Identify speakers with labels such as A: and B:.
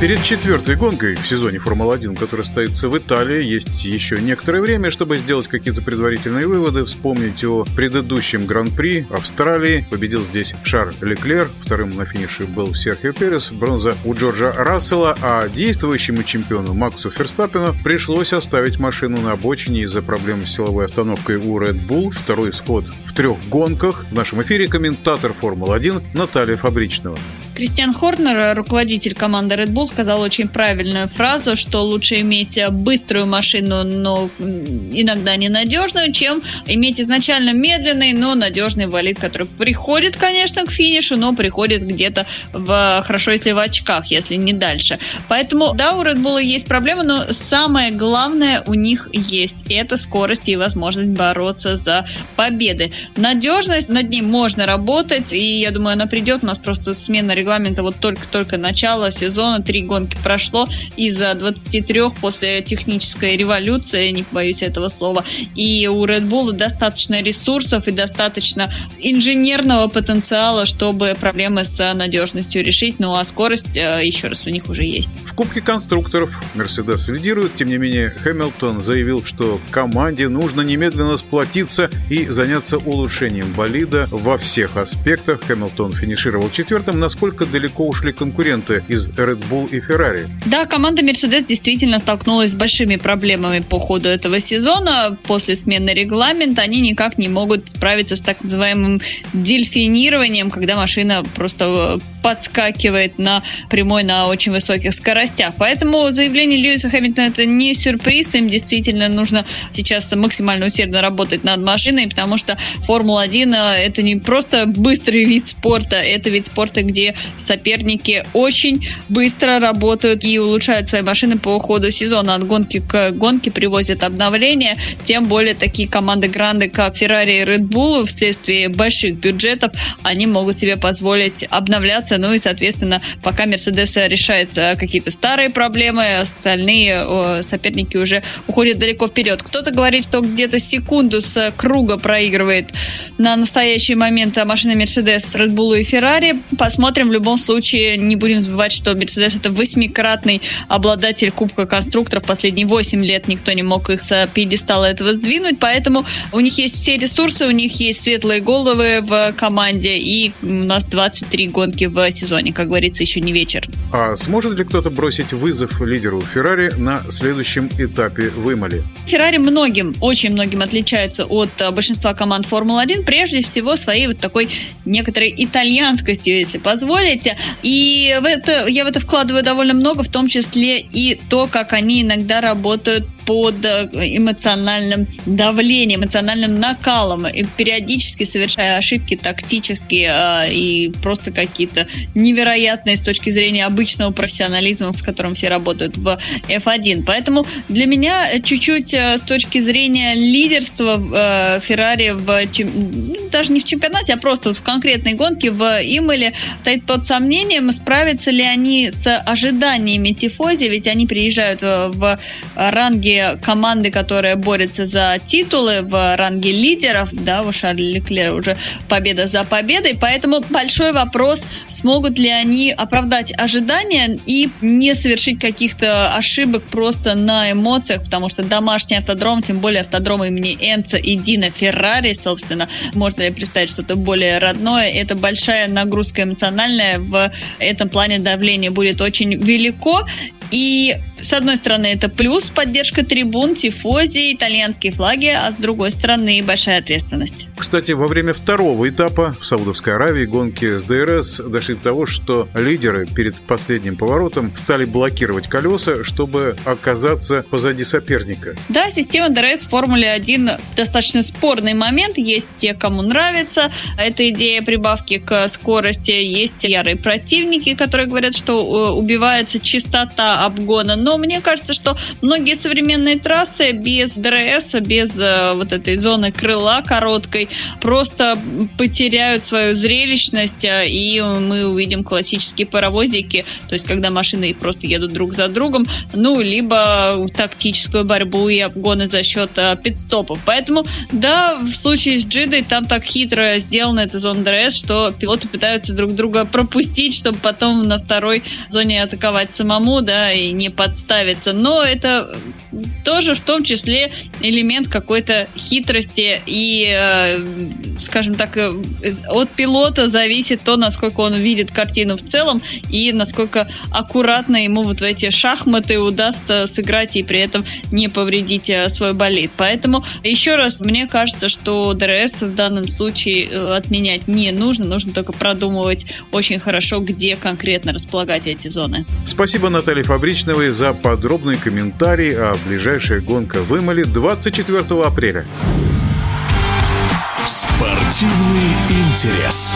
A: Перед четвертой гонкой в сезоне Формулы-1, которая состоится в Италии, есть еще некоторое время, чтобы сделать какие-то предварительные выводы, вспомнить о предыдущем Гран-при Австралии. Победил здесь Шарль Леклер, вторым на финише был Серхио Перес, бронза у Джорджа Рассела, а действующему чемпиону Максу Ферстаппину пришлось оставить машину на обочине из-за проблем с силовой остановкой у Red Bull. Второй исход в трех гонках. В нашем эфире комментатор Формулы-1 Наталья Фабричного.
B: Кристиан Хорнер, руководитель команды Red Bull, сказал очень правильную фразу, что лучше иметь быструю машину, но иногда ненадежную, чем иметь изначально медленный, но надежный болид, который приходит, конечно, к финишу, но приходит где-то в хорошо, если в очках, если не дальше. Поэтому, да, у Red Bull есть проблемы, но самое главное у них есть. Это скорость и возможность бороться за победы. Надежность, над ним можно работать, и я думаю, она придет. У нас просто смена регламента вот только-только начало сезона, три гонки прошло из-за 23 после технической революции, не боюсь этого слова, и у Red Bull достаточно ресурсов и достаточно инженерного потенциала, чтобы проблемы с надежностью решить, ну а скорость, э, еще раз, у них уже есть.
A: В Кубке конструкторов Мерседес лидирует, тем не менее Хэмилтон заявил, что команде нужно немедленно сплотиться и заняться улучшением болида во всех аспектах. Хэмилтон финишировал четвертым. Насколько далеко ушли конкуренты из Red Bull и Ferrari.
B: Да, команда Mercedes действительно столкнулась с большими проблемами по ходу этого сезона. После смены регламента они никак не могут справиться с так называемым дельфинированием, когда машина просто э, подскакивает на прямой на очень высоких скоростях. Поэтому заявление Льюиса Хэмилтона это не сюрприз. Им действительно нужно сейчас максимально усердно работать над машиной, потому что Формула-1 э, это не просто быстрый вид спорта, это вид спорта, где соперники очень быстро работают и улучшают свои машины по ходу сезона. От гонки к гонке привозят обновления. Тем более такие команды гранды, как Ferrari и Red Bull, вследствие больших бюджетов, они могут себе позволить обновляться. Ну и, соответственно, пока Mercedes решает э, какие-то старые проблемы, остальные соперники уже уходят далеко вперед. Кто-то говорит, что где-то секунду с круга проигрывает на настоящий момент машина Mercedes, Red Bull и Ferrari. Посмотрим в любом случае не будем забывать, что Мерседес это восьмикратный обладатель Кубка конструкторов. Последние 8 лет никто не мог их с пьедестала этого сдвинуть, поэтому у них есть все ресурсы, у них есть светлые головы в команде, и у нас 23 гонки в сезоне, как говорится, еще не вечер.
A: А сможет ли кто-то бросить вызов лидеру Феррари на следующем этапе в Имале?
B: Феррари многим, очень многим отличается от большинства команд Формулы-1, прежде всего своей вот такой некоторой итальянскостью, если позволить делаете. И в это, я в это вкладываю довольно много, в том числе и то, как они иногда работают под э, эмоциональным давлением, эмоциональным накалом, и периодически совершая ошибки тактические э, и просто какие-то невероятные с точки зрения обычного профессионализма, с которым все работают в F1. Поэтому для меня чуть-чуть э, с точки зрения лидерства Феррари в ну, даже не в чемпионате, а просто в конкретной гонке в Имеле стоит под сомнением, справятся ли они с ожиданиями Тифози, ведь они приезжают в ранге команды, которая борется за титулы в ранге лидеров, да, у Шарля Леклера уже победа за победой, поэтому большой вопрос, смогут ли они оправдать ожидания и не совершить каких-то ошибок просто на эмоциях, потому что домашний автодром, тем более автодром имени Энца и Дина Феррари, собственно, можно ли представить что-то более родное, это большая нагрузка эмоциональная, в этом плане давление будет очень велико, и с одной стороны, это плюс поддержка трибун, тифози, итальянские флаги, а с другой стороны, большая ответственность.
A: Кстати, во время второго этапа в Саудовской Аравии гонки с ДРС дошли до того, что лидеры перед последним поворотом стали блокировать колеса, чтобы оказаться позади соперника.
B: Да, система ДРС в Формуле 1 достаточно спорный момент. Есть те, кому нравится эта идея прибавки к скорости. Есть ярые противники, которые говорят, что э, убивается чистота обгона Но мне кажется, что многие современные трассы без ДРС, без э, вот этой зоны крыла короткой, просто потеряют свою зрелищность, э, и мы увидим классические паровозики, то есть когда машины просто едут друг за другом, ну, либо тактическую борьбу и обгоны за счет э, питстопов. Поэтому, да, в случае с Джидой там так хитро сделана эта зона ДРС, что пилоты пытаются друг друга пропустить, чтобы потом на второй зоне атаковать самому, да, и не подставиться. Но это тоже в том числе элемент какой-то хитрости и, э, скажем так, э, от пилота зависит то, насколько он видит картину в целом и насколько аккуратно ему вот в эти шахматы удастся сыграть и при этом не повредить э, свой болид. Поэтому еще раз, мне кажется, что ДРС в данном случае отменять не нужно, нужно только продумывать очень хорошо, где конкретно располагать эти зоны.
A: Спасибо Наталье Фабричновой за подробный комментарий а ближайшая гонка в Имоле 24 апреля.
C: Спортивный интерес.